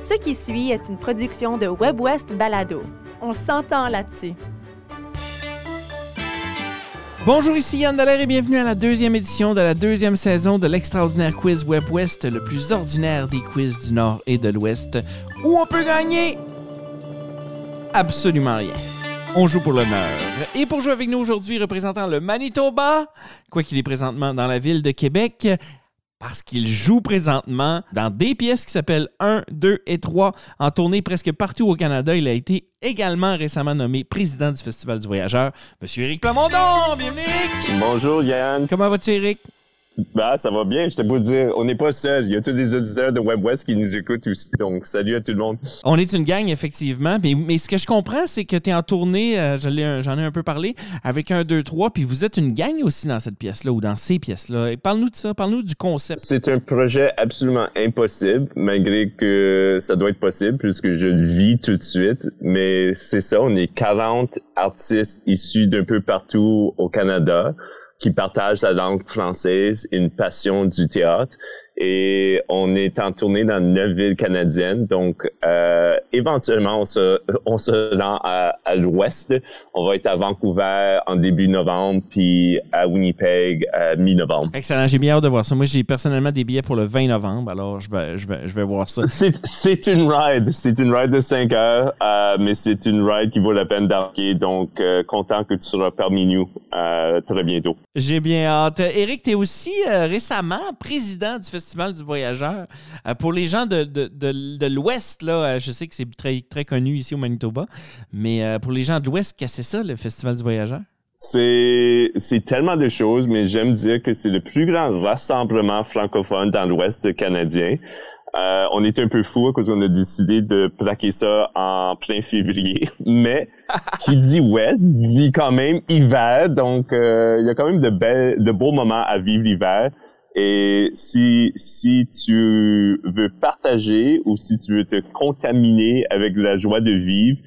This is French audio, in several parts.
Ce qui suit est une production de WebWest Balado. On s'entend là-dessus. Bonjour, ici Yann Dallaire et bienvenue à la deuxième édition de la deuxième saison de l'extraordinaire quiz WebWest, le plus ordinaire des quiz du Nord et de l'Ouest, où on peut gagner absolument rien. On joue pour l'honneur. Et pour jouer avec nous aujourd'hui, représentant le Manitoba, quoi qu'il est présentement dans la ville de Québec, parce qu'il joue présentement dans des pièces qui s'appellent 1, 2 et 3 en tournée presque partout au Canada. Il a été également récemment nommé président du Festival du Voyageur. Monsieur Éric Plamondon, bienvenue Éric! Bonjour Yann. Comment vas-tu Éric? Bah, ça va bien. Je te peux dire, on n'est pas seul. Il y a tous les auditeurs de WebWest qui nous écoutent aussi. Donc, salut à tout le monde. On est une gang, effectivement. Mais, mais ce que je comprends, c'est que tu es en tournée, euh, j'en ai un peu parlé, avec un, deux, trois. Puis vous êtes une gang aussi dans cette pièce-là ou dans ces pièces-là. Parle-nous de ça. Parle-nous du concept. C'est un projet absolument impossible, malgré que ça doit être possible puisque je le vis tout de suite. Mais c'est ça. On est 40 artistes issus d'un peu partout au Canada qui partagent la langue française, une passion du théâtre et on est en tournée dans neuf villes canadiennes. Donc, euh, éventuellement, on se, on se rend à, à l'ouest. On va être à Vancouver en début novembre, puis à Winnipeg à mi-novembre. Excellent. J'ai bien hâte de voir ça. Moi, j'ai personnellement des billets pour le 20 novembre, alors je vais, je vais, je vais voir ça. C'est une ride. C'est une ride de 5 heures, euh, mais c'est une ride qui vaut la peine d'arquer. Donc, euh, content que tu seras parmi nous euh, très bientôt. J'ai bien hâte. Éric, tu es aussi euh, récemment président du Festival du Voyageur. Euh, pour les gens de, de, de, l'Ouest, là, euh, je sais que c'est très, très connu ici au Manitoba, mais euh, pour les gens de l'Ouest, qu'est-ce que c'est ça, le Festival du Voyageur? C'est, c'est tellement de choses, mais j'aime dire que c'est le plus grand rassemblement francophone dans l'Ouest canadien. On est un peu fou parce qu'on a décidé de plaquer ça en plein février. Mais qui dit ouest dit quand même hiver, donc il y a quand même de, belles, de beaux moments à vivre l'hiver. Et si, si tu veux partager ou si tu veux te contaminer avec la joie de vivre,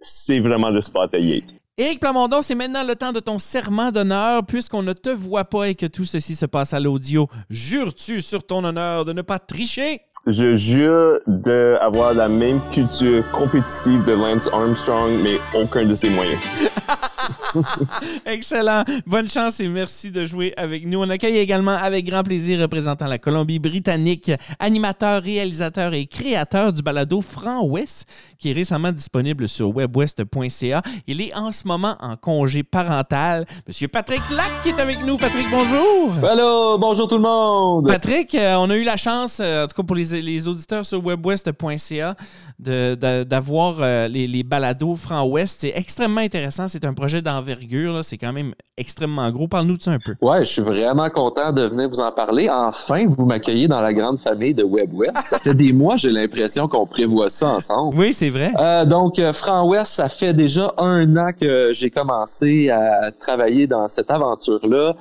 c'est vraiment le spot à y Éric Plamondon, c'est maintenant le temps de ton serment d'honneur. Puisqu'on ne te voit pas et que tout ceci se passe à l'audio, jures-tu sur ton honneur de ne pas tricher? Je jure d'avoir la même culture compétitive de Lance Armstrong, mais aucun de ses moyens. Excellent. Bonne chance et merci de jouer avec nous. On accueille également avec grand plaisir représentant la Colombie-Britannique, animateur, réalisateur et créateur du balado Franc Ouest, qui est récemment disponible sur webwest.ca. Il est en ce moment en congé parental. Monsieur Patrick Lac qui est avec nous. Patrick, bonjour. Hello, bonjour tout le monde. Patrick, euh, on a eu la chance, euh, en tout cas pour les, auditeurs sur webwest.ca, d'avoir euh, les, les balados Franc Ouest. C'est extrêmement intéressant. C'est un projet d'envergure. C'est quand même extrêmement gros. Parle-nous de ça un peu. Ouais, je suis vraiment content de venir vous en parler. Enfin, vous m'accueillez dans la grande famille de WebWest. ça fait des mois, j'ai l'impression qu'on prévoit ça ensemble. Oui, c'est vrai. Euh, donc, euh, Franc Ouest, ça fait déjà un an que j'ai commencé à travailler dans cette aventure-là.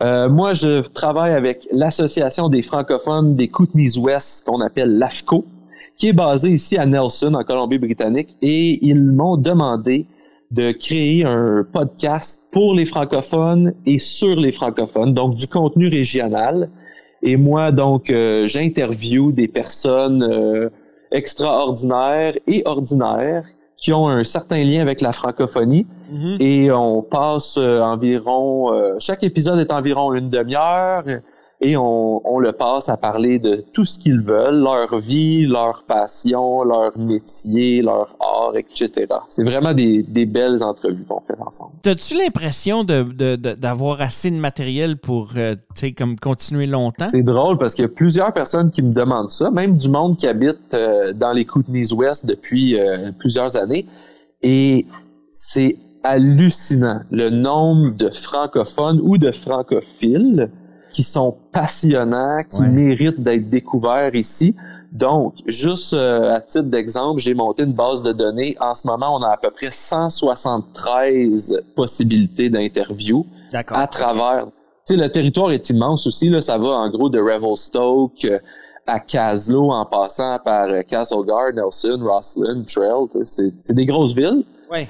Euh, moi, je travaille avec l'Association des francophones des Kootenays-Ouest, qu'on appelle l'AFCO, qui est basée ici à Nelson, en Colombie-Britannique, et ils m'ont demandé de créer un podcast pour les francophones et sur les francophones, donc du contenu régional. Et moi, donc, euh, j'interview des personnes euh, extraordinaires et ordinaires qui ont un certain lien avec la francophonie. Mm-hmm. Et on passe euh, environ, chaque épisode est environ une demi-heure et on, on, le passe à parler de tout ce qu'ils veulent, leur vie, leur passion, leur métier, leur art, etc. C'est vraiment des, des, belles entrevues qu'on fait ensemble. As-tu l'impression d'avoir de, de, assez de matériel pour euh, comme continuer longtemps? C'est drôle parce qu'il y a plusieurs personnes qui me demandent ça, même du monde qui habite euh, dans les Kootenays-Ouest depuis euh, plusieurs années. Et c'est hallucinant le nombre de francophones ou de francophiles qui sont passionnants, qui méritent d'être découverts ici. Donc, juste euh, à titre d'exemple, j'ai monté une base de données. En ce moment, on a à peu près 173 possibilités d'interview à travers. Tu sais, le territoire est immense aussi. Là, ça va en gros de Revelstoke euh, à Caslo, en passant par euh, Castlegar, Nelson, Rosslyn, Trail. C'est des grosses villes. Ouais.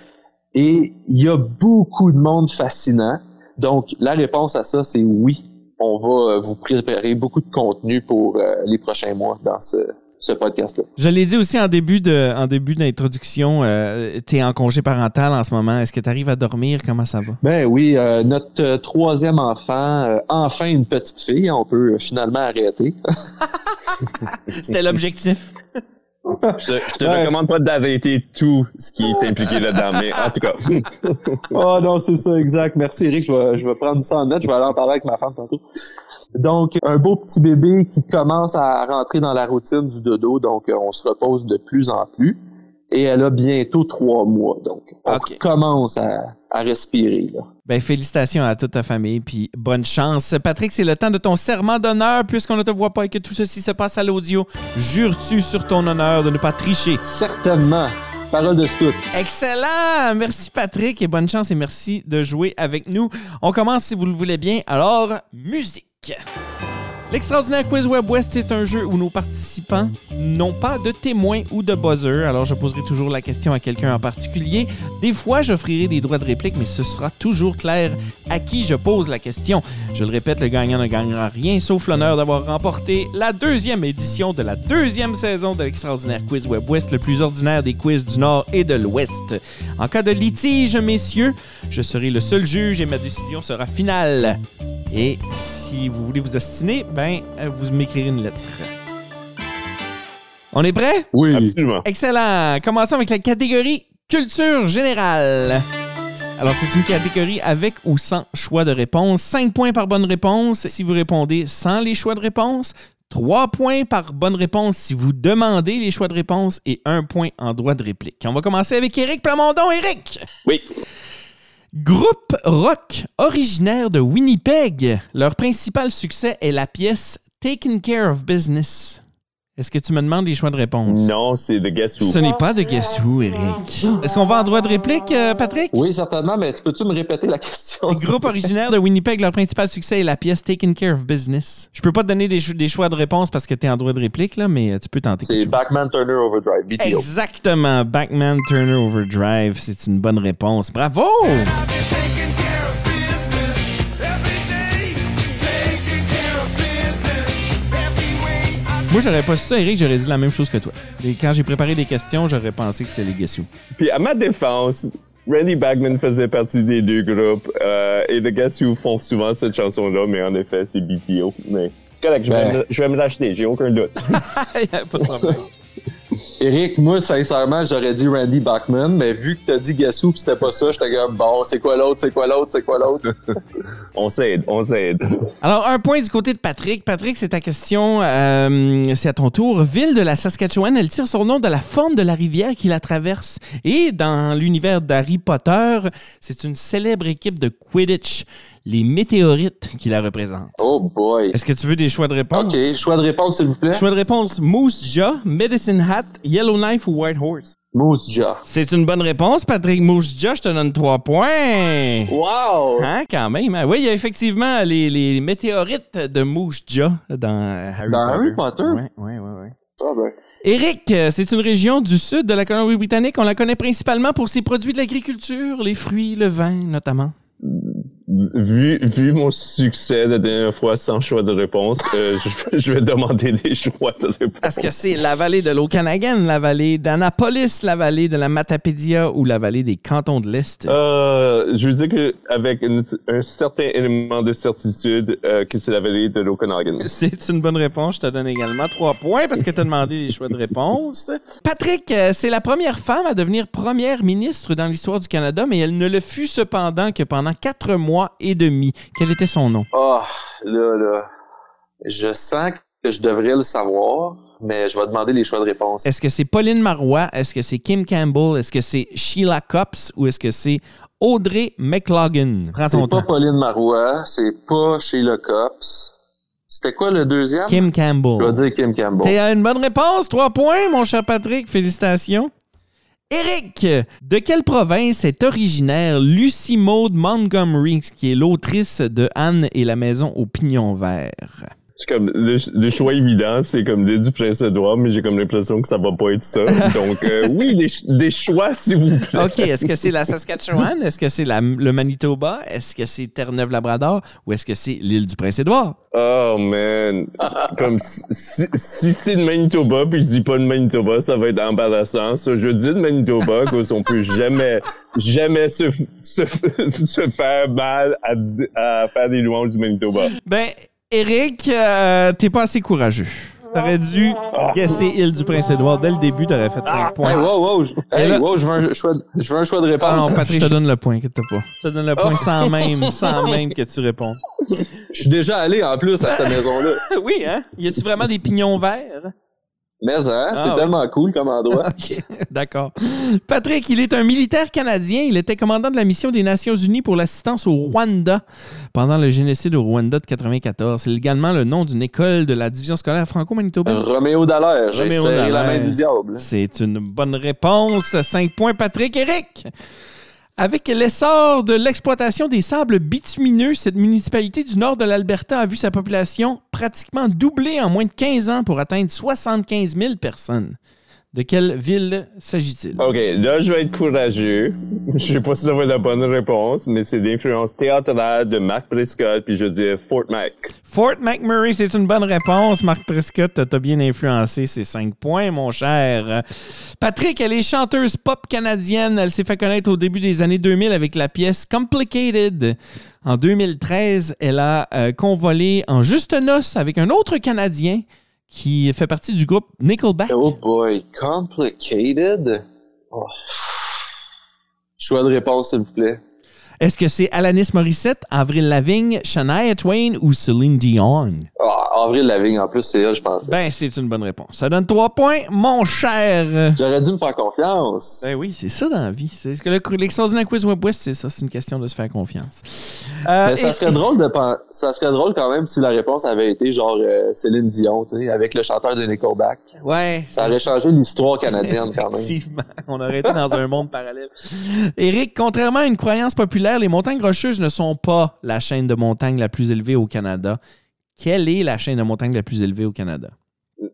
Et il y a beaucoup de monde fascinant. Donc, la réponse à ça, c'est oui on va euh, vous préparer beaucoup de contenu pour euh, les prochains mois dans ce ce podcast-là. Je l'ai dit aussi en début de, en début d'introduction, euh, tu es en congé parental en ce moment. Est-ce que tu arrives à dormir? Comment ça va? Ben oui, euh, notre euh, troisième enfant, enfin une petite fille, on peut finalement arrêter. C'était l'objectif. Je, je te recommande pas d'arrêter tout ce qui est impliqué là-dedans, mais en tout cas. oh non, c'est ça, exact. Merci Eric, je vais, je vais prendre ça en note, je vais aller en parler avec ma femme tantôt. Donc, un beau petit bébé qui commence à rentrer dans la routine du dodo, donc euh, on se repose de plus en plus. Et elle a bientôt trois mois, donc on commence à, à respirer. Là. Ben, félicitations à toute ta famille, puis bonne chance. Patrick, c'est le temps de ton serment d'honneur, puisqu'on ne te voit pas et que tout ceci se passe à l'audio. Jures-tu sur ton honneur de ne pas tricher? Certainement. Parole de scout. Excellent! Merci Patrick et bonne chance et merci de jouer avec nous. On commence si vous le voulez bien. Alors, musique. L'extraordinaire Quiz Web West, c'est un jeu où nos participants n'ont pas de témoins ou de buzzer. Alors, je poserai toujours la question à quelqu'un en particulier. Des fois, j'offrirai des droits de réplique, mais ce sera toujours clair à qui je pose la question. Je le répète, le gagnant ne gagnera rien, sauf l'honneur d'avoir remporté la deuxième édition de la deuxième saison de l'extraordinaire Quiz Web West, le plus ordinaire des quiz du Nord et de l'Ouest. En cas de litige, messieurs, je serai le seul juge et ma décision sera finale. Et si vous voulez vous ostiner, ben, euh, vous m'écrirez une lettre. On est prêt? Oui. Absolument. Excellent. Commençons avec la catégorie culture générale. Alors, c'est une catégorie avec ou sans choix de réponse. 5 points par bonne réponse si vous répondez sans les choix de réponse. 3 points par bonne réponse si vous demandez les choix de réponse et 1 point en droit de réplique. On va commencer avec Éric Plamondon. Éric! Oui. Groupe rock originaire de Winnipeg. Leur principal succès est la pièce Taking Care of Business. Est-ce que tu me demandes les choix de réponse? Non, c'est de Guess Who. Ce n'est pas de Guess Who, Eric. Est-ce qu'on va en droit de réplique, euh, Patrick? Oui, certainement, mais tu peux-tu me répéter la question? Groupe originaire de Winnipeg, leur principal succès est la pièce Taking Care of Business. Je peux pas te donner des, cho- des choix de réponse parce que tu es en droit de réplique, là, mais euh, tu peux tenter C'est. Backman Turner Overdrive, BTO. Exactement. Backman Turner Overdrive. C'est une bonne réponse. Bravo! Moi, j'aurais pas su ça, Eric, j'aurais dit la même chose que toi. Et quand j'ai préparé des questions, j'aurais pensé que c'est les Guess Who. Puis à ma défense, Randy Bagman faisait partie des deux groupes euh, et The Guess Who font souvent cette chanson-là, mais en effet, c'est BTO. Mais c'est correct, je vais, Ben. me- je vais me l'acheter, j'ai aucun doute. Pas de problème. Eric, moi, sincèrement, j'aurais dit Randy Bachman, mais vu que t'as dit Guess Who pis c'était pas ça, j'étais comme, bon, c'est quoi l'autre, c'est quoi l'autre, c'est quoi l'autre? on s'aide, on s'aide. Alors, un point du côté de Patrick. Patrick, c'est ta question. euh, c'est à ton tour. Ville de la Saskatchewan, elle tire son nom de la forme de la rivière qui la traverse. Et dans l'univers d'Harry Potter, c'est une célèbre équipe de Quidditch, les météorites, qui la représentent. Oh boy. Est-ce que tu veux des choix de réponse? OK, choix de réponse, s'il vous plaît. Choix de réponse Moose Jaw, Medicine Hat, Yellowknife ou White Horse? Moose Jaw. C'est une bonne réponse, Patrick Moose Jaw. Je te donne trois points. Wow! Hein, quand même. hein? Oui, il y a effectivement les, les météorites de Moose Jaw dans Harry Dans Potter. Harry Potter? Ouais, ouais, ouais, ouais. Ah ben. Eric, euh, c'est une région du sud de la Colombie-Britannique. On la connaît principalement pour ses produits de l'agriculture, les fruits, le vin notamment. Vu, vu mon succès la dernière fois sans choix de réponse, euh, je, je vais demander des choix de réponse. Parce que c'est la vallée de l'Okanagan, la vallée d'Annapolis, la vallée de la Matapédia ou la vallée des cantons de l'Est. Euh, je veux dire que avec une- un certain élément de certitude euh, que c'est la vallée de l'Okanagan. C'est une bonne réponse. Je te donne également trois points parce que tu as demandé les choix de réponse. Patrick, euh, c'est la première femme à devenir première ministre dans l'histoire du Canada, mais elle ne le fut cependant que pendant quatre mois et demi. Quel était son nom? Ah, là, là. Je sens que je devrais le savoir, mais je vais demander les choix de réponse. Est-ce que c'est Pauline Marois? Est-ce que c'est Kim Campbell? Est-ce que c'est Sheila Copps? Ou est-ce que c'est Audrey McLaughlin? Prends ton C'est pas temps. Pauline Marois, c'est pas Sheila Cops. C'était quoi le deuxième? Kim Je vais Campbell. dire Kim Campbell. T'as une bonne réponse. Trois points, mon cher Patrick. Félicitations. Eric, de quelle province est originaire Lucy Maud Montgomery, qui est l'autrice de Anne et la maison au pignon vert? C'est comme le, le choix évident, c'est comme l'île du Prince-Édouard, mais j'ai comme l'impression que ça va pas être ça. Donc euh, oui, des, des choix, s'il vous plaît. OK, est-ce que c'est la Saskatchewan? Est-ce que c'est le Manitoba? Est-ce que c'est Terre-Neuve-Labrador? Ou est-ce que c'est l'île du Prince-Édouard? Oh man, comme si, si, si c'est le Manitoba puis je dis pas le Manitoba, ça va être embarrassant. Ça, je dis le Manitoba parce qu'on peut jamais, jamais se, se, se faire mal à, à faire des louanges du Manitoba. Ben, Eric, euh, t'es pas assez courageux. T'aurais dû guesser île du Prince-Édouard. Dès le début, t'aurais fait 5 points. Hey, wow, wow, je- Et hey, là- wow, je veux un choix, de- je veux un choix de Ah réponse. non, Patrick, je te donne le point, inquiète pas. Je te donne le point sans même, sans même que tu répondes. Je suis déjà allé en plus à cette maison-là. Oui, hein? Y a-tu vraiment des pignons verts? Mais hein, Ah, c'est tellement cool comme endroit. OK, d'accord. Patrick, il est un militaire canadien. Il était commandant de la mission des Nations Unies pour l'assistance au Rwanda pendant le génocide au Rwanda de 94. C'est également le nom d'une école de la division scolaire franco-manitobaine. Roméo Dallaire, j'ai la main du diable. C'est une bonne réponse. 5 points, Patrick. Eric! Avec l'essor de l'exploitation des sables bitumineux, cette municipalité du nord de l'Alberta a vu sa population pratiquement doubler en moins de 15 ans pour atteindre 75 000 personnes. De quelle ville s'agit-il? Ok, là je vais être courageux. Je sais pas si ça va être la bonne réponse, mais c'est l'influence théâtrale de Mark Prescott, puis je vais dire Fort Mac. Fort McMurray, c'est une bonne réponse. Marc Prescott t'a bien influencé. C'est 5 points, mon cher. Patrick, elle est chanteuse pop canadienne. Elle s'est fait connaître au début des années 2000 avec la pièce Complicated. En 2013, elle a euh, convolé en juste noces avec un autre Canadien qui fait partie du groupe Nickelback. Oh boy, complicated. Oh. Choix de réponse, s'il vous plaît. Est-ce que c'est Alanis Morissette, Avril Lavigne, Shania Twain ou Celine Dion? Ah, Avril Lavigne, en plus, c'est elle, je pense. Ben, c'est une bonne réponse. Ça donne 3 points, mon cher. J'aurais dû me faire confiance. Ben oui, c'est ça dans la vie. C'est ce que le l'extraordinaire quiz Web West, c'est ça. C'est une question de se faire confiance. Euh, Mais ça et- serait drôle de ça serait drôle quand même si la réponse avait été genre euh, Céline Dion, tu sais, avec le chanteur de Nickelback. Ouais. Ça aurait changé l'histoire canadienne quand même. Effectivement. On aurait été dans un monde parallèle. Éric, contrairement à une croyance populaire, les montagnes rocheuses ne sont pas la chaîne de montagnes la plus élevée au Canada. Quelle est la chaîne de montagnes la plus élevée au Canada?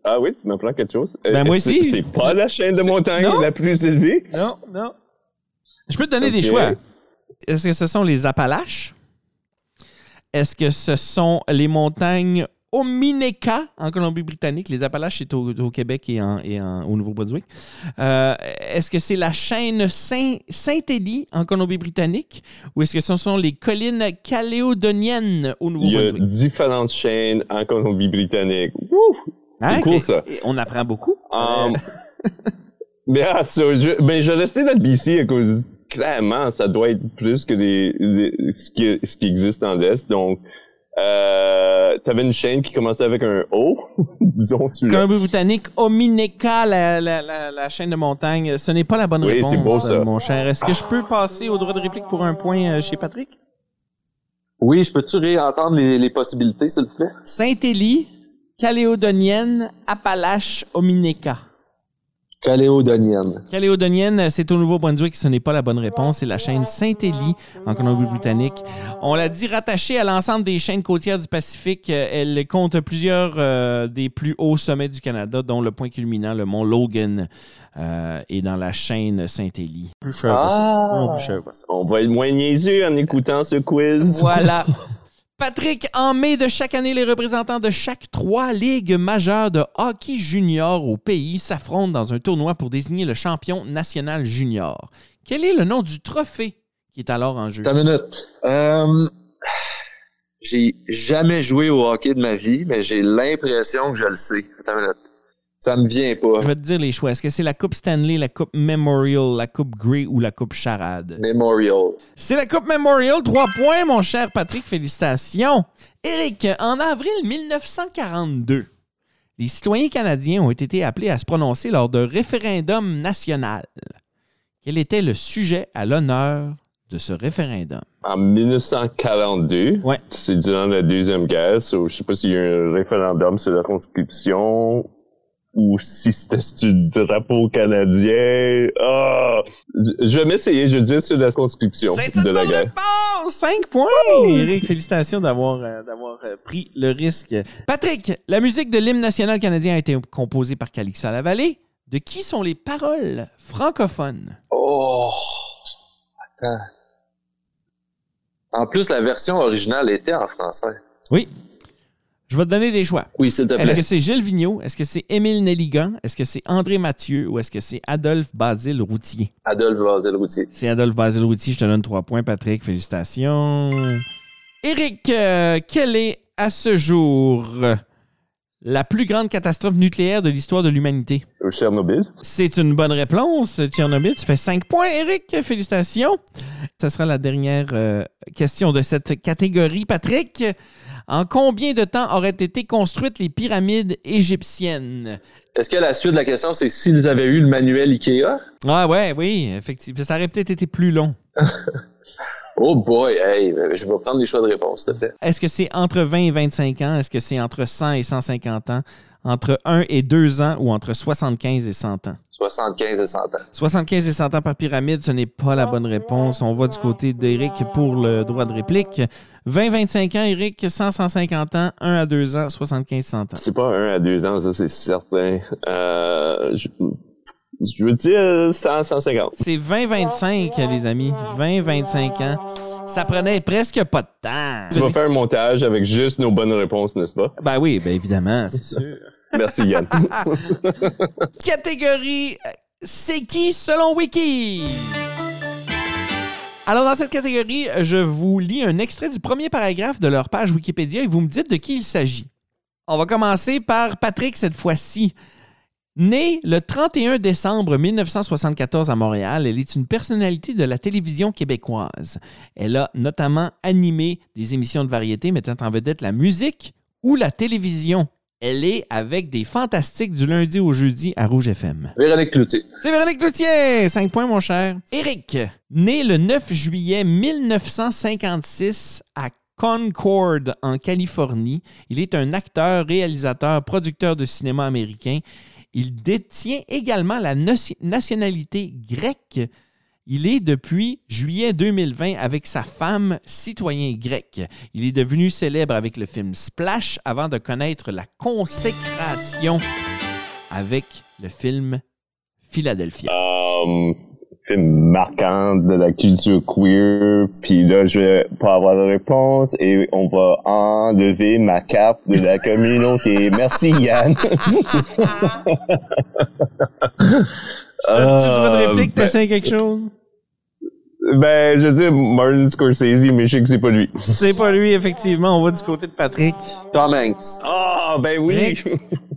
Ah oui, tu m'apprends quelque chose? Euh, Ben, moi c'est- aussi. C'est pas la chaîne de montagne Non. la plus élevée? Non, non. Je peux te donner des choix. Est-ce que ce sont les Appalaches? Est-ce que ce sont les montagnes Omineka en Colombie-Britannique? Les Appalaches, c'est au, au Québec et, en- et en- au Nouveau-Brunswick. Euh, est-ce que c'est la chaîne Saint- Saint-Élie en Colombie-Britannique? Ou est-ce que ce sont les collines calédoniennes au Il y a Nouveau-Brunswick? différentes chaînes en Colombie-Britannique. Wouh! Hein, cool, ça. On apprend beaucoup. Um, mais ah, ça, je, ben, je restais dans le BC à cause, clairement, ça doit être plus que les- ce, qui, ce qui existe dans l'Est. Donc, euh, t'avais une chaîne qui commençait avec un O, disons celui-là. Colombie-Britannique, Omineka, la, la, la, la chaîne de montagne. Ce n'est pas la bonne Oui, réponse, c'est beau, ça. mon cher. Est-ce que je peux passer au droit de réplique pour un point euh, chez Patrick? Oui, je peux-tu réentendre les, les possibilités, s'il vous plaît? Saint-Élie, Caléodonienne, Appalache, Omineka. Caléodonienne. Caléodonienne, c'est au Nouveau-Brunswick, ce n'est pas la bonne réponse. C'est la chaîne Saint-Élie en Colombie-Britannique. On l'a dit rattachée à l'ensemble des chaînes côtières du Pacifique. Elle compte plusieurs euh, des plus hauts sommets du Canada, dont le point culminant, le mont Logan, euh, est dans la chaîne Saint-Élie. Plus cher que ça. Ah. Non, plus cher que ça. On va être moins niaiseux en écoutant ce quiz. Voilà. Patrick, en mai de chaque année, les représentants de chaque trois ligues majeures de hockey junior au pays s'affrontent dans un tournoi pour désigner le champion national junior. Quel est le nom du trophée qui est alors en jeu? Une minute. Euh, j'ai jamais joué au hockey de ma vie, mais j'ai l'impression que je le sais. Une minute. Ça me vient pas. Je vais te dire les choix. Est-ce que c'est la Coupe Stanley, la Coupe Memorial, la Coupe Grey ou la Coupe Charade? Memorial. C'est la Coupe Memorial. Trois points, mon cher Patrick. Félicitations. Eric, en avril 1942, les citoyens canadiens ont été appelés à se prononcer lors d'un référendum national. Quel était le sujet à l'honneur de ce référendum? En 1942, Ouais. c'est durant la Deuxième Guerre, so, je sais pas s'il y a eu un référendum sur la conscription. Ou si c'était du drapeau canadien. Ah! Je- je vais m'essayer, je vais dire sur la une de la guerre. réponse! 5 points! Eric, félicitations d'avoir euh, d'avoir euh, pris le risque. Patrick, la musique de l'hymne national canadien a été composée par Calixa Lavallée. De qui sont les paroles francophones? Oh! Attends. En plus, la version originale était en français. Oui. Je vais te donner des choix. Oui, s'il te Est-ce plaît. que c'est Gilles Vigneault? Est-ce que c'est Émile Nelligan? Est-ce que c'est André Mathieu? Ou est-ce que c'est Adolphe Basile Routier? Adolphe Basile-Routier. C'est Adolphe Basile Routier. Je te donne trois points, Patrick. Félicitations. Éric, euh, quelle est à ce jour? La plus grande catastrophe nucléaire de l'histoire de l'humanité? Au Chernobyl. C'est une bonne réponse, Tchernobyl. Tu fais 5 points, Eric. Félicitations. Ce sera la dernière euh, question de cette catégorie. Patrick, en combien de temps auraient été construites les pyramides égyptiennes? Est-ce que la suite de la question, c'est s'ils avaient eu le manuel Ikea? Ah ouais, oui, effectivement. Ça aurait peut-être été plus long. Oh boy, hey, je vais prendre les choix de réponse, s'il te plaît. Est-ce que c'est entre 20 et 25 ans? Est-ce que c'est entre 100 et 150 ans? Entre 1 et 2 ans ou entre 75 et 100 ans? 75 et 100 ans. 75 et 100 ans par pyramide, ce n'est pas la bonne réponse. On va du côté d'Éric pour le droit de réplique. 20-25 ans, Éric, 100-150 ans, 1 à 2 ans, 75-100 ans. C'est pas un à deux ans, ça c'est certain. Euh, je, je veux dire 100, 150. C'est 20-25, les amis. 20-25 ans. Ça prenait presque pas de temps. Tu vas faire un montage avec juste nos bonnes réponses, n'est-ce pas? Ben oui, ben évidemment, c'est sûr. Merci Yann. Catégorie euh, C'est qui selon Wiki? Alors, dans cette catégorie, je vous lis un extrait du premier paragraphe de leur page Wikipédia et vous me dites de qui il s'agit. On va commencer par Patrick cette fois-ci. Née le 31 décembre 1974 à Montréal, elle est une personnalité de la télévision québécoise. Elle a notamment animé des émissions de variété mettant en vedette la musique ou la télévision. Elle est avec des fantastiques du lundi au jeudi à Rouge FM. Véronique Cloutier. C'est Véronique Cloutier! 5 points, mon cher. Éric, né le 9 juillet 1956 à Concord, en Californie. Il est un acteur, réalisateur, producteur de cinéma américain. Il détient également la nationalité grecque. Il est depuis juillet 2020 avec sa femme citoyen grec. Il est devenu célèbre avec le film Splash avant de connaître la consécration avec le film Philadelphia. um, film marquant de la culture queer. Puis là, je vais pas avoir de réponse et on va enlever ma carte de la communauté. Merci Yann. As-tu le droit de réplique? ben, T'essayes quelque chose? ben, je veux dire Martin Scorsese, mais je sais que c'est pas lui. C'est pas lui, effectivement. On va du côté de Patrick. Tom Hanks. Ah, ben oui.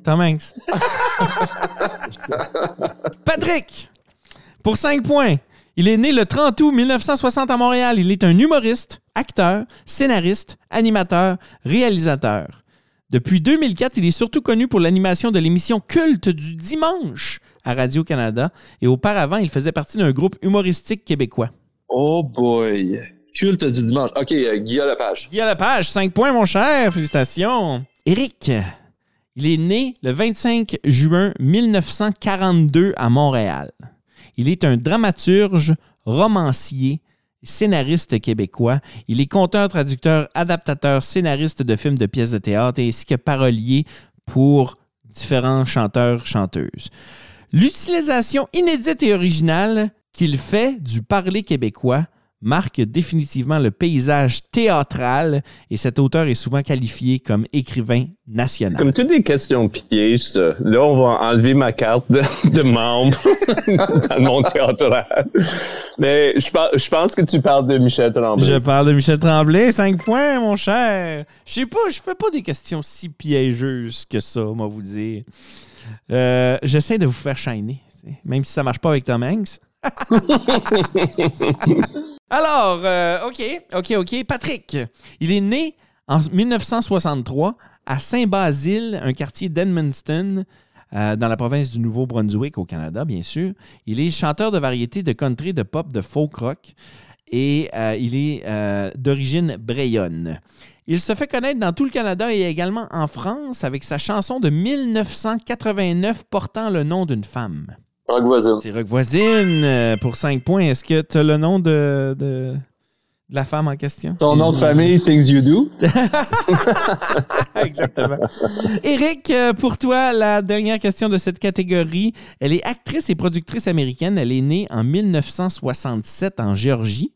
Tom Hanks. Patrick, pour 5 points. Il est né le 30 août 1960 à Montréal. Il est un humoriste, acteur, scénariste, animateur, réalisateur. Depuis 2004, il est surtout connu pour l'animation de l'émission culte du dimanche à Radio-Canada. Et auparavant, il faisait partie d'un groupe humoristique québécois. Oh boy. Culte du dimanche. OK, euh, Guillaume Lepage. Guy à la page, 5 points, mon cher. Félicitations. Éric, il est né le 25 juin 1942 à Montréal. Il est un dramaturge, romancier, scénariste québécois. Il est conteur, traducteur, adaptateur, scénariste de films de pièces de théâtre ainsi que parolier pour différents chanteurs, chanteuses. L'utilisation inédite et originale qu'il fait du parler québécois marque définitivement le paysage théâtral et cet auteur est souvent qualifié comme écrivain national. Comme toutes des questions pièges, ça. Là, on va enlever ma carte de, de membre dans mon théâtral. Mais je, par- je pense que tu parles de Michel Tremblay. Je parle de Michel Tremblay, 5 points, mon cher. Je sais pas, je fais pas des questions si piégeuses que ça, moi vous dire. Euh, J'essaie de vous faire shiner, même si ça marche pas avec Tom Hanks. Alors, euh, OK, OK, OK. Patrick, il est né en 1963 à Saint-Basile, un quartier d'Edmundston, euh, dans la province du Nouveau-Brunswick, au Canada, bien sûr. Il est chanteur de variété de country, de pop, de folk rock et euh, il est d'origine brayonne. Il se fait connaître dans tout le Canada et également en France avec sa chanson de 1989 portant le nom d'une femme. Rock voisin. C'est Rock Voisine euh, pour 5 points. Est-ce que tu as le nom de, de, de la femme en question? Ton nom de famille, Things You Do? Exactement. Eric, euh, pour toi, la dernière question de cette catégorie. Elle est actrice et productrice américaine. Elle est née en 1967 en Géorgie.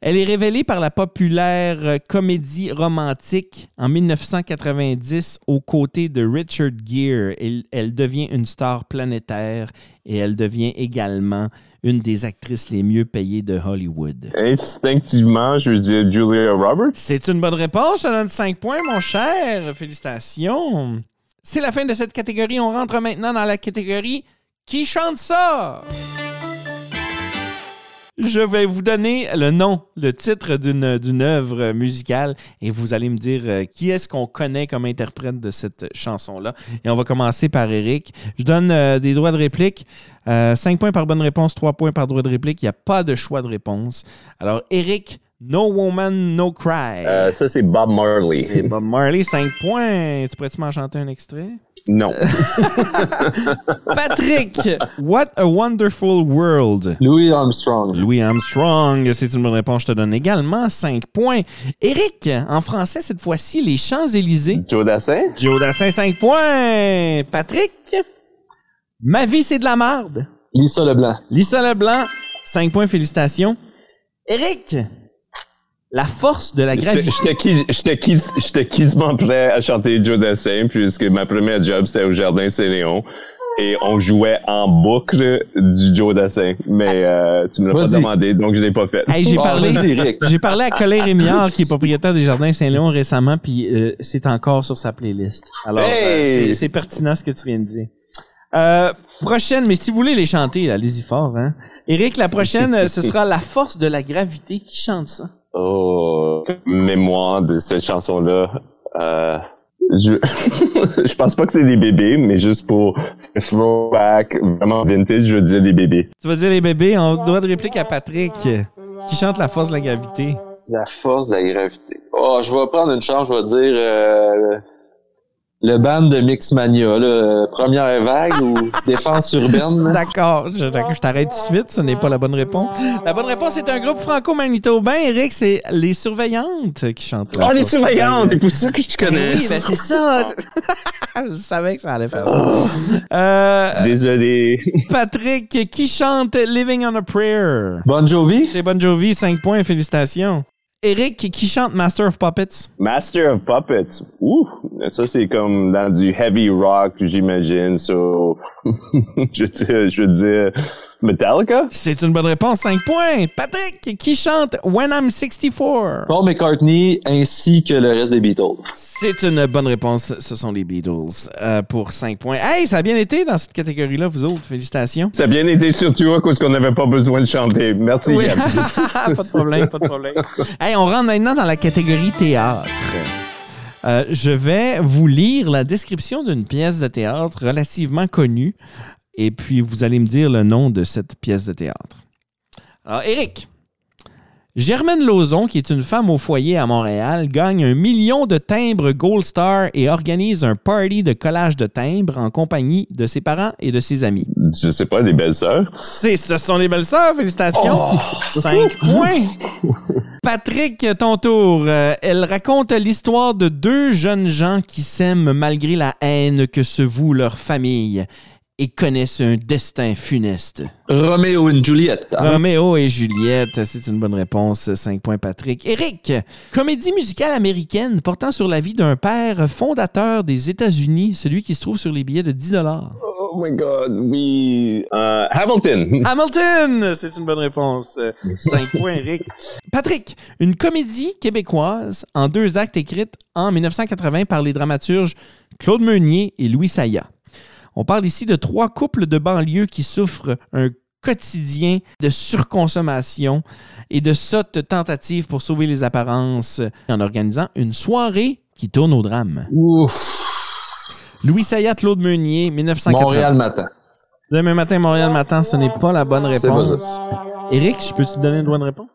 Elle est révélée par la populaire euh, comédie romantique en 1990 aux côtés de Richard Gere. Elle, elle devient une star planétaire et elle devient également une des actrices les mieux payées de Hollywood. Instinctivement, je veux dire Julia Roberts. C'est une bonne réponse. Je te donne 5 points, mon cher. Félicitations. C'est la fin de cette catégorie. On rentre maintenant dans la catégorie Qui chante ça? Je vais vous donner le nom, le titre d'une, œuvre musicale et vous allez me dire euh, qui est-ce qu'on connaît comme interprète de cette chanson-là. Et on va commencer par Eric. Je donne euh, des droits de réplique. 5 points par bonne réponse, 3 points par droit de réplique. Il n'y a pas de choix de réponse. Alors, Eric, No Woman, No Cry. Euh, ça, c'est Bob Marley. C'est Bob Marley, 5 points. Tu pourrais-tu m'en chanter un extrait? Non. Patrick, What a Wonderful World. Louis Armstrong. Louis Armstrong, c'est une bonne réponse. Je te donne également 5 points. Eric, en français, cette fois-ci, Les Champs-Élysées. Joe Dassin? Joe Dassin, 5 points. Patrick, Ma vie, c'est de la marde. Lisa Leblanc. Lisa Leblanc, 5 points, félicitations. Eric, La force de la gravité. j'étais quasiment prêt à chanter Joe Dassin puisque ma première job c'était au Jardin Saint-Léon et on jouait en boucle du Joe Dassin. Mais euh, tu me l'as pas demandé donc je l'ai pas fait. Hey, j'ai parlé, j'ai parlé à Colin Rémillard, qui est propriétaire des Jardins Saint-Léon récemment, puis euh, c'est encore sur sa playlist. Alors, Hey! euh, c'est- pertinent ce que tu viens de dire. Euh, prochaine, mais si vous voulez les chanter, allez-y fort. Hein? Eric, la prochaine, ce sera La force de la gravité. Qui chante ça? Oh, mémoire de cette chanson-là. Euh, je, je pense pas que c'est des bébés, mais juste pour throwback, vraiment vintage, je veux dire des bébés. Tu vas dire les bébés, on doit de réplique à Patrick, qui chante La force de la gravité. La force de la gravité. Oh, je vais prendre une chance, je vais dire euh, le band de Mixmania, là, euh, première vague ou défense urbaine. là? D'accord, je, je t'arrête tout de suite, ce n'est pas la bonne réponse. La bonne réponse, c'est un groupe franco-manitobain. Eric, c'est Les Surveillantes qui chantent. Oh, les surveillantes! C'est pour ça que je connais. oui, ben c'est ça. Je savais que ça allait faire ça. Euh, Désolé. Patrick, qui chante Living on a Prayer? Bon Jovi? C'est Bon Jovi, 5 points, félicitations. Eric, qui chante Master of Puppets? Master of Puppets. Ouh, ça c'est comme dans du heavy rock, j'imagine. So, je veux dire, je veux dire, Metallica? C'est une bonne réponse, 5 points. Patrick, qui chante When I'm 64? Paul McCartney ainsi que le reste des Beatles. C'est une bonne réponse, ce sont les Beatles, euh, pour 5 points. Hey, ça a bien été dans cette catégorie-là, vous autres, félicitations. Ça a bien été surtout à cause qu'on n'avait pas besoin de chanter. Merci. Oui. Pas de problème, pas de problème. Hey, on rentre maintenant dans la catégorie théâtre. Euh, je vais vous lire la description d'une pièce de théâtre relativement connue et puis vous allez me dire le nom de cette pièce de théâtre. Alors, Eric, Germaine Lauzon, qui est une femme au foyer à Montréal, gagne un million de timbres Gold Star et organise un party de collage de timbres en compagnie de ses parents et de ses amis. Je sais pas, des belles sœurs. C'est, ce sont les belles sœurs, félicitations. Cinq points. Patrick, ton tour. Euh, elle raconte l'histoire de deux jeunes gens qui s'aiment malgré la haine que se voue leur famille et connaissent un destin funeste. Roméo et Juliette. Roméo et Juliette, c'est une bonne réponse. 5 points, Patrick. Eric, comédie musicale américaine portant sur la vie d'un père fondateur des États-Unis, celui qui se trouve sur les billets de 10 Oh my god, oui. Euh, Hamilton. Hamilton! C'est une bonne réponse. 5 points, Eric. Patrick, une comédie québécoise en deux actes écrite en 1980 par les dramaturges Claude Meunier et Louis Saya. On parle ici de trois couples de banlieue qui souffrent un quotidien de surconsommation et de sottes tentatives pour sauver les apparences en organisant une soirée qui tourne au drame. Ouf. Louis Saya, Claude Meunier, 1980. Montréal matin. Demain matin, Montréal matin, ce n'est pas la bonne réponse. Eric, je peux te donner une bonne réponse?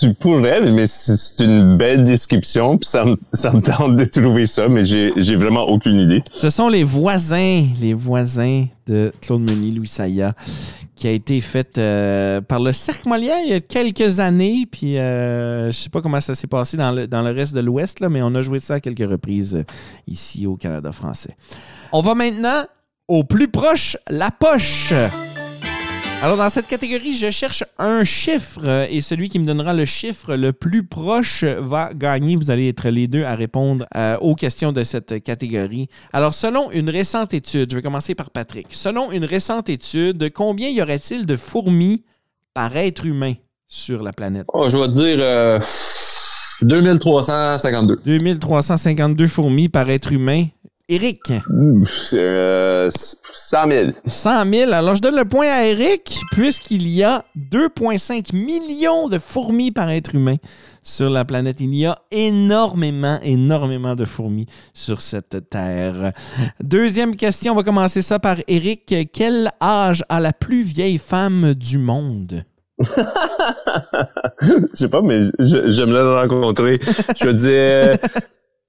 Tu pourrais, mais c'est une belle description, puis ça me, ça me tente de trouver ça, mais j'ai vraiment aucune idée. Ce sont les voisins, les voisins de Claude Meunier, Louis Saya, qui a été faite euh, par le Cercle Molière il y a quelques années. Puis euh, je sais pas comment ça s'est passé dans le, dans le reste de l'Ouest, mais on a joué ça à quelques reprises euh, ici au Canada français. On va maintenant au plus proche, la poche. Alors, dans cette catégorie, je cherche un chiffre euh, et celui qui me donnera le chiffre le plus proche va gagner. Vous allez être les deux à répondre euh, aux questions de cette catégorie. Alors, selon une récente étude, je vais commencer par Patrick. Selon une récente étude, combien y aurait-il de fourmis par être humain sur la planète? Oh, je vais te dire euh, 2352. 2352 fourmis par être humain. Eric, euh, 100 000. 100 000. Alors, je donne le point à Eric, puisqu'il y a 2,5 millions de fourmis par être humain sur la planète. Il y a énormément, énormément de fourmis sur cette Terre. Deuxième question, on va commencer ça par Eric. Quel âge a la plus vieille femme du monde? Je sais pas, mais je- j'aimerais le rencontrer. Je veux dire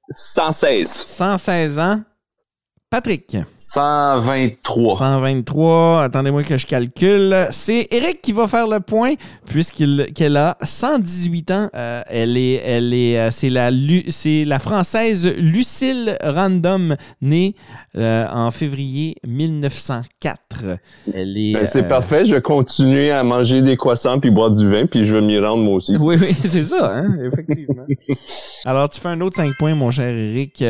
116. 116 ans. Patrick. 123. 123. Attendez-moi que je calcule. C'est Eric qui va faire le point puisqu'il qu'elle a 118 ans. Euh, elle est, elle est, euh, c'est la, c'est la française Lucille Random née euh, en février 1904. Elle est. Ben, c'est euh, parfait. Je vais continuer à manger des croissants puis boire du vin puis je vais m'y rendre moi aussi. Oui, oui, c'est ça, hein, effectivement. Alors, tu fais un autre 5 points, mon cher Eric.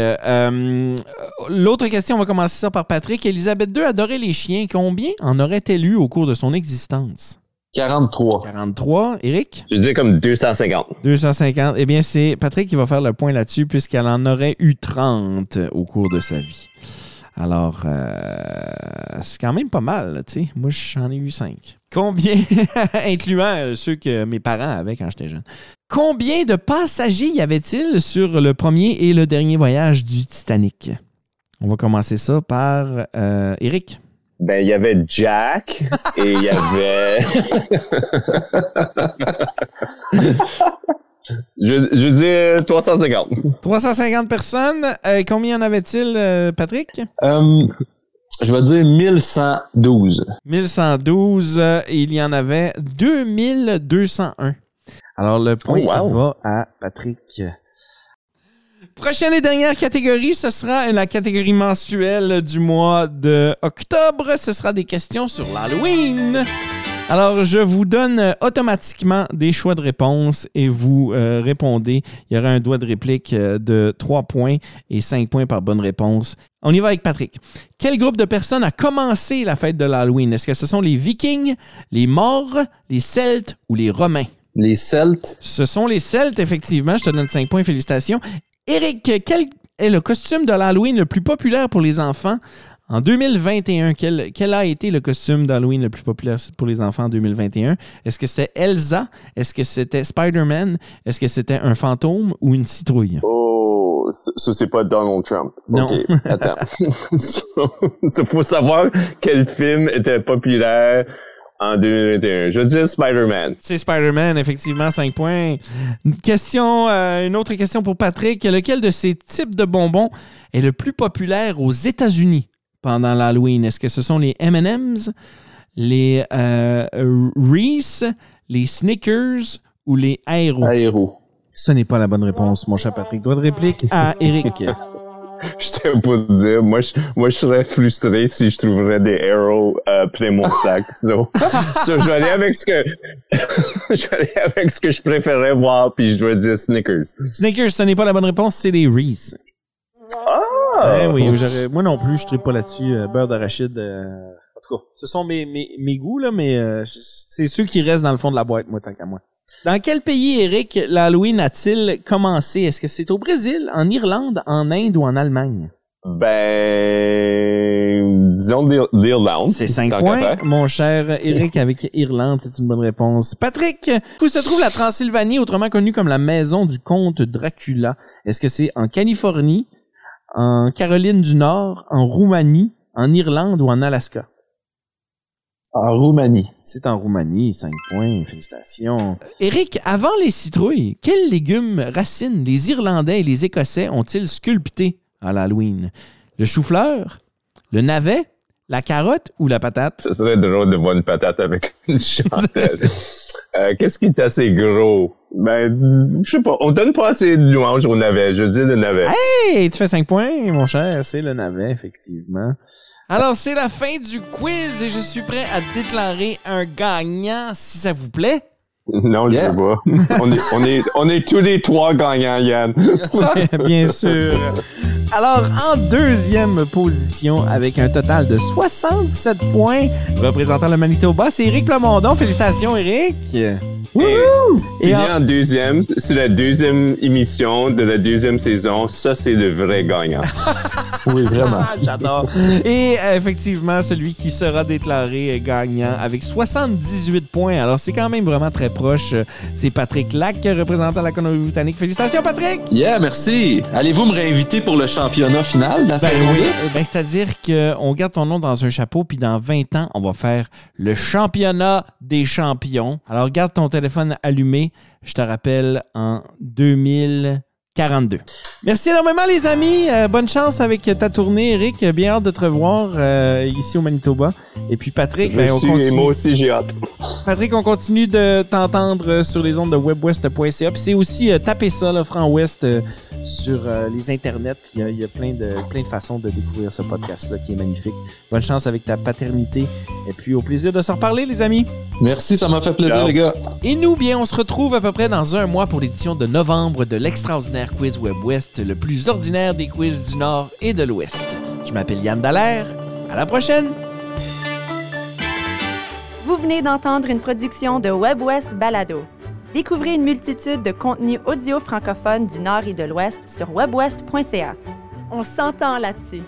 L'autre question, on va commencer ça par Patrick. Elisabeth II adorait les chiens. Combien en aurait-elle eu au cours de son existence? 43. 43. Eric? Je dis comme 250. 250. Eh bien, c'est Patrick qui va faire le point là-dessus puisqu'elle en aurait eu 30 au cours de sa vie. Alors, euh, c'est quand même pas mal, tu sais. Moi, j'en ai eu 5. Combien, incluant euh, ceux que mes parents avaient quand j'étais jeune. Combien de passagers y avait-il sur le premier et le dernier voyage du Titanic? On va commencer ça par euh, Eric. Ben, il y avait Jack et il y avait. je, je veux dire 350. 350 personnes. Euh, combien en avait-il, euh, Patrick? Euh, je vais dire 1112. 1112, euh, et il y en avait 2201. Alors, le point Oh, wow. va à Patrick. Prochaine et dernière catégorie, ce sera la catégorie mensuelle du mois de octobre. Ce sera des questions sur l'Halloween. Alors, je vous donne euh, automatiquement des choix de réponse et vous euh, répondez. Il y aura un doigt de réplique euh, de 3 points et 5 points par bonne réponse. On y va avec Patrick. Quel groupe de personnes a commencé la fête de l'Halloween? Est-ce que ce sont les Vikings, les Morts, les Celtes ou les Romains? Les Celtes. Ce sont les Celtes, effectivement. Je te donne 5 points, félicitations. Eric, quel est le costume de l'Halloween le plus populaire pour les enfants en 2021? Quel, quel a été le costume d'Halloween le plus populaire pour les enfants en 2021? Est-ce que c'était Elsa? Est-ce que c'était Spider-Man? Est-ce que c'était un fantôme ou une citrouille? Oh, ça, ça, c'est pas Donald Trump. Non. Attends. Il faut savoir quel film était populaire en 2021. Je veux dire Spider-Man. C'est Spider-Man, effectivement, 5 points. Une question, euh, une autre question pour Patrick. Lequel de ces types de bonbons est le plus populaire aux États-Unis pendant l'Halloween? Est-ce que ce sont les M&M's, les euh, Reese, les Snickers ou les Aero? Aéro. Ce n'est pas la bonne réponse, mon cher Patrick. Droit de réplique à Eric. Je tiens pas te dire, moi je, moi, je serais frustré si je trouverais des arrows plein mon sac. So, so, je vais aller avec ce que avec ce que je préférais voir, puis je dois dire Snickers. Snickers, ce n'est pas la bonne réponse, c'est les Reese. Ah! Eh oui, moi non plus, je ne pas là-dessus. euh, beurre d'arachide. euh, en tout cas, ce sont mes, mes, mes goûts, là, mais euh, c'est ceux qui restent dans le fond de la boîte, moi, tant qu'à moi. Dans quel pays, Eric, l'Halloween a-t-il commencé? Est-ce que c'est au Brésil, en Irlande, en Inde ou en Allemagne? Ben, disons l'Ir- l'Irlande. C'est 5 tant qu'à points, mon cher Eric, avec Irlande, c'est une bonne réponse. Patrick, où se trouve la Transylvanie, autrement connue comme la maison du comte Dracula? Est-ce que c'est en Californie, en Caroline du Nord, en Roumanie, en Irlande ou en Alaska? En Roumanie. C'est en Roumanie, 5 points, félicitations. Eric, avant les citrouilles, quels légumes, racines les Irlandais et les Écossais ont-ils sculpté à l'Halloween? Le chou-fleur, le navet, la carotte ou la patate? Ce serait drôle de voir une patate avec une chandelle. Euh, Qu'est-ce qui est assez gros? Ben, je sais pas. On donne pas assez de louanges au navet. Je dis le navet. Hey, tu fais 5 points, mon cher, c'est le navet, effectivement. Alors, c'est la fin du quiz et je suis prêt à déclarer un gagnant, si ça vous plaît. Non, je Yeah. veux pas. On est, on est, on est tous les trois gagnants, Yann. Bien sûr. Alors, en deuxième position, avec un total de 67 points, représentant le Manitoba, c'est Éric Plamondon. Félicitations, Éric. Et, Et il est en- en deuxième. C'est la deuxième émission de la deuxième saison. Ça, c'est le vrai gagnant. Oui, vraiment. Ah, J'adore. Et euh, effectivement, celui qui sera déclaré gagnant avec 78 points. Alors, c'est quand même vraiment très proche. C'est Patrick Lac, représentant la Colombie-Britannique. Félicitations, Patrick! Yeah, merci. Allez-vous me réinviter pour le championnat final de la Ben saison oui. 2? Ben, C'est-à-dire qu'on garde ton nom dans un chapeau, puis dans 20 ans, on va faire le championnat des champions. Alors, garde ton téléphone allumé. Je te rappelle en 2042. Merci énormément, les amis. Euh, bonne chance avec ta tournée, Eric. Bien hâte de te revoir euh, ici au Manitoba. Et puis, Patrick, ben, on suis, et continue. moi aussi, j'ai hâte. Patrick, on continue de t'entendre euh, sur les ondes de webwest.ca. Puis c'est aussi euh, taper ça, là, Franc Ouest, euh, sur euh, les internets. Puis il y a- il y, a plein de, plein de façons de découvrir ce podcast-là qui est magnifique. Bonne chance avec ta paternité. Et puis au plaisir de se reparler, les amis. Merci, ça m'a fait plaisir, Ciao. les gars. Et nous, bien, on se retrouve à peu près dans un mois pour l'édition de novembre de l'extraordinaire quiz Web West, le plus ordinaire des quiz du Nord et de l'Ouest. Je m'appelle Yann Dallaire. À la prochaine! Vous venez d'entendre une production de WebWest Balado. Découvrez une multitude de contenus audio francophones du Nord et de l'Ouest sur webwest.ca. On s'entend là-dessus.